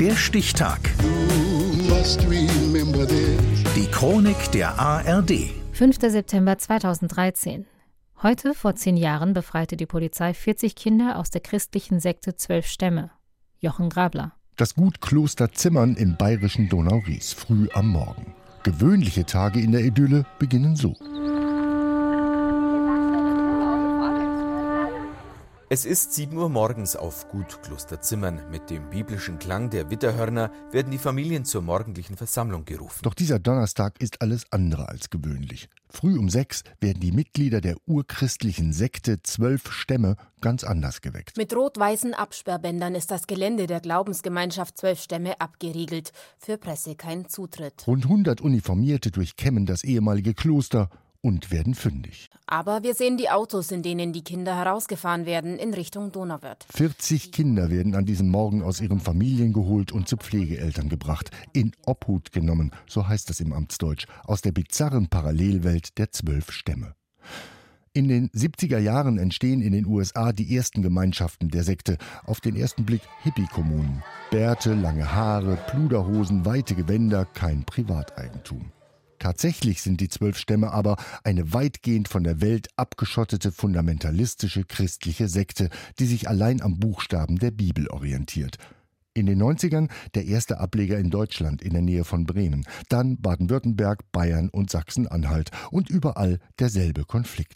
Der Stichtag. Die Chronik der ARD. 5. September 2013. Heute, vor zehn Jahren, befreite die Polizei 40 Kinder aus der christlichen Sekte Zwölf Stämme. Jochen Grabler. Das Gut Kloster Zimmern im bayerischen Donauries, früh am Morgen. Gewöhnliche Tage in der Idylle beginnen so. Es ist 7 Uhr morgens auf Gut Klosterzimmern. Mit dem biblischen Klang der Witterhörner werden die Familien zur morgendlichen Versammlung gerufen. Doch dieser Donnerstag ist alles andere als gewöhnlich. Früh um sechs werden die Mitglieder der urchristlichen Sekte Zwölf Stämme ganz anders geweckt. Mit rot-weißen Absperrbändern ist das Gelände der Glaubensgemeinschaft Zwölf Stämme abgeriegelt. Für Presse kein Zutritt. Rund 100 Uniformierte durchkämmen das ehemalige Kloster und werden fündig. Aber wir sehen die Autos, in denen die Kinder herausgefahren werden, in Richtung Donauwörth. 40 Kinder werden an diesem Morgen aus ihren Familien geholt und zu Pflegeeltern gebracht, in Obhut genommen, so heißt es im Amtsdeutsch, aus der bizarren Parallelwelt der zwölf Stämme. In den 70er Jahren entstehen in den USA die ersten Gemeinschaften der Sekte. Auf den ersten Blick Hippie-Kommunen. Bärte, lange Haare, Pluderhosen, weite Gewänder, kein Privateigentum. Tatsächlich sind die zwölf Stämme aber eine weitgehend von der Welt abgeschottete fundamentalistische christliche Sekte, die sich allein am Buchstaben der Bibel orientiert. In den 90ern der erste Ableger in Deutschland in der Nähe von Bremen, dann Baden-Württemberg, Bayern und Sachsen-Anhalt und überall derselbe Konflikt.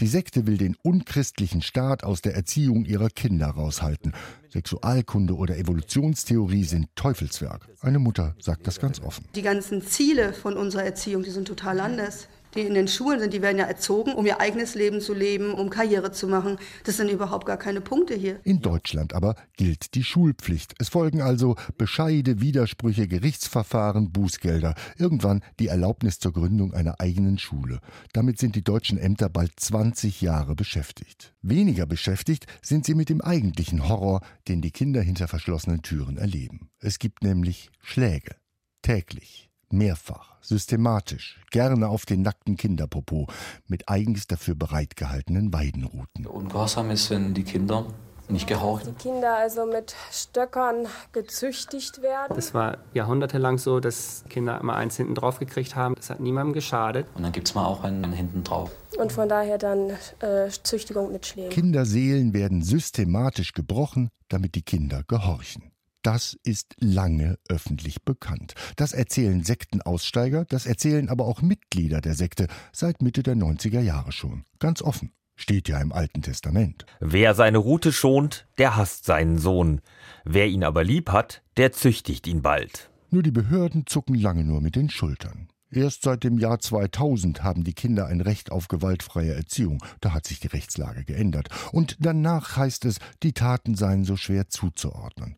Die Sekte will den unchristlichen Staat aus der Erziehung ihrer Kinder raushalten. Sexualkunde oder Evolutionstheorie sind Teufelswerk. Eine Mutter sagt das ganz offen. Die ganzen Ziele von unserer Erziehung, die sind total anders die in den Schulen sind, die werden ja erzogen, um ihr eigenes Leben zu leben, um Karriere zu machen. Das sind überhaupt gar keine Punkte hier. In Deutschland aber gilt die Schulpflicht. Es folgen also Bescheide, Widersprüche, Gerichtsverfahren, Bußgelder. Irgendwann die Erlaubnis zur Gründung einer eigenen Schule. Damit sind die deutschen Ämter bald 20 Jahre beschäftigt. Weniger beschäftigt sind sie mit dem eigentlichen Horror, den die Kinder hinter verschlossenen Türen erleben. Es gibt nämlich Schläge. Täglich mehrfach, systematisch, gerne auf den nackten Kinderpopo, mit eigens dafür bereitgehaltenen Weidenruten. Ungehorsam ist, wenn die Kinder nicht gehorchen. Die Kinder also mit Stöckern gezüchtigt werden. Das war jahrhundertelang so, dass Kinder immer eins hinten drauf gekriegt haben. Das hat niemandem geschadet. Und dann gibt es mal auch einen hinten drauf. Und von daher dann äh, Züchtigung mit Schlägen. Kinderseelen werden systematisch gebrochen, damit die Kinder gehorchen. Das ist lange öffentlich bekannt. Das erzählen Sektenaussteiger, das erzählen aber auch Mitglieder der Sekte seit Mitte der 90er Jahre schon. Ganz offen. Steht ja im Alten Testament. Wer seine Rute schont, der hasst seinen Sohn. Wer ihn aber lieb hat, der züchtigt ihn bald. Nur die Behörden zucken lange nur mit den Schultern. Erst seit dem Jahr 2000 haben die Kinder ein Recht auf gewaltfreie Erziehung. Da hat sich die Rechtslage geändert. Und danach heißt es, die Taten seien so schwer zuzuordnen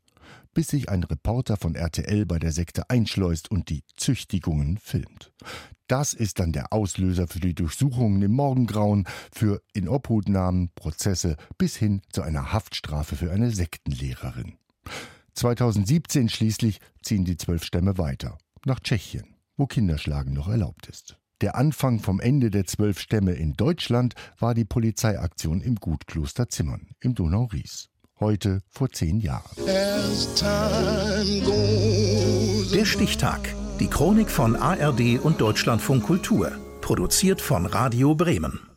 bis sich ein Reporter von RTL bei der Sekte einschleust und die Züchtigungen filmt. Das ist dann der Auslöser für die Durchsuchungen im Morgengrauen, für Inobhutnahmen, Prozesse bis hin zu einer Haftstrafe für eine Sektenlehrerin. 2017 schließlich ziehen die zwölf Stämme weiter, nach Tschechien, wo Kinderschlagen noch erlaubt ist. Der Anfang vom Ende der zwölf Stämme in Deutschland war die Polizeiaktion im Gutkloster Zimmern im Donau-Ries heute vor zehn Jahren. Der Stichtag. Die Chronik von ARD und Deutschlandfunk Kultur. Produziert von Radio Bremen.